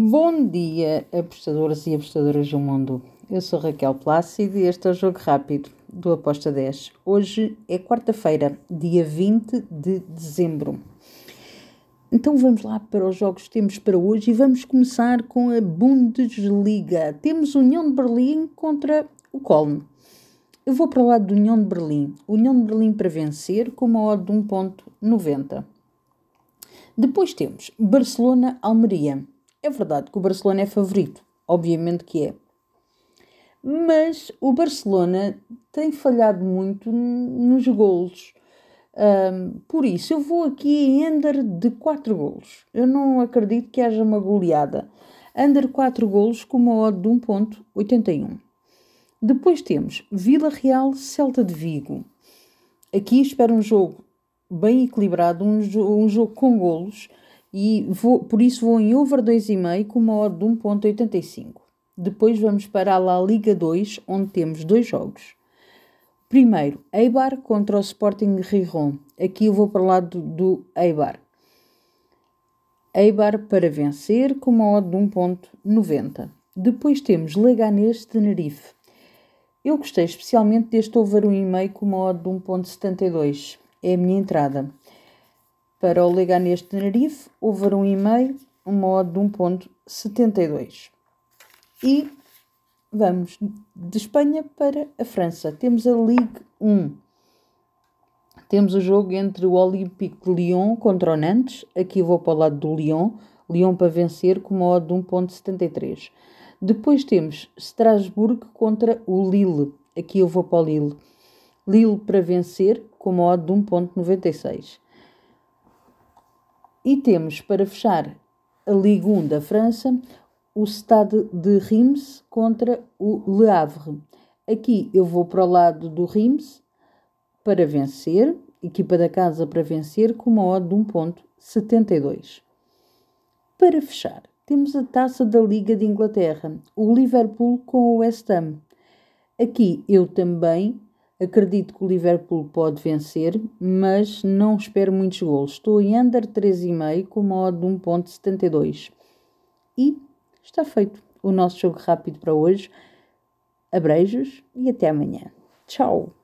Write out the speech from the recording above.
Bom dia, apostadoras e apostadoras do mundo. Eu sou Raquel Plácido e este é o Jogo Rápido do Aposta 10. Hoje é quarta-feira, dia 20 de dezembro. Então vamos lá para os jogos que temos para hoje e vamos começar com a Bundesliga. Temos União de Berlim contra o Köln. Eu vou para o lado do União de Berlim. União de Berlim para vencer com uma odd de 1.90. Depois temos Barcelona-Almeria. É verdade que o Barcelona é favorito, obviamente que é. Mas o Barcelona tem falhado muito nos golos. Um, por isso, eu vou aqui em under de 4 golos. Eu não acredito que haja uma goleada. Under 4 golos com uma odd de 1.81. Depois temos Vila Real Celta de Vigo. Aqui espero um jogo bem equilibrado, um, jo um jogo com golos e vou, por isso vou em over 2,5 com uma odd de 1.85. Depois vamos para a La Liga 2, onde temos dois jogos. Primeiro, Eibar contra o Sporting Rijon. Aqui eu vou para o lado do Eibar. Eibar para vencer com uma odd de 1.90. Depois temos Leganés Tenerife. Eu gostei especialmente deste over 1,5 com uma odd de 1.72. É a minha entrada. Para o Leganés Tenerife, over 1,5, uma odd de 1.72. E vamos de Espanha para a França. Temos a Ligue 1. Temos o jogo entre o Olympique de Lyon contra o Nantes. Aqui vou para o lado do Lyon. Lyon para vencer com uma odd de 1.73. Depois temos Strasbourg contra o Lille. Aqui eu vou para o Lille. Lille para vencer com uma odd de 1.96. E temos para fechar a Ligue 1 da França o Stade de Reims contra o Le Havre. Aqui eu vou para o lado do Reims para vencer, equipa da casa para vencer com uma odd de 1.72. Para fechar, temos a taça da Liga de Inglaterra, o Liverpool com o West Ham. Aqui eu também acredito que o Liverpool pode vencer, mas não espero muitos gols. Estou em under 3,5 com uma odd de 1.72. E está feito o nosso jogo rápido para hoje. Abreijos e até amanhã. Tchau!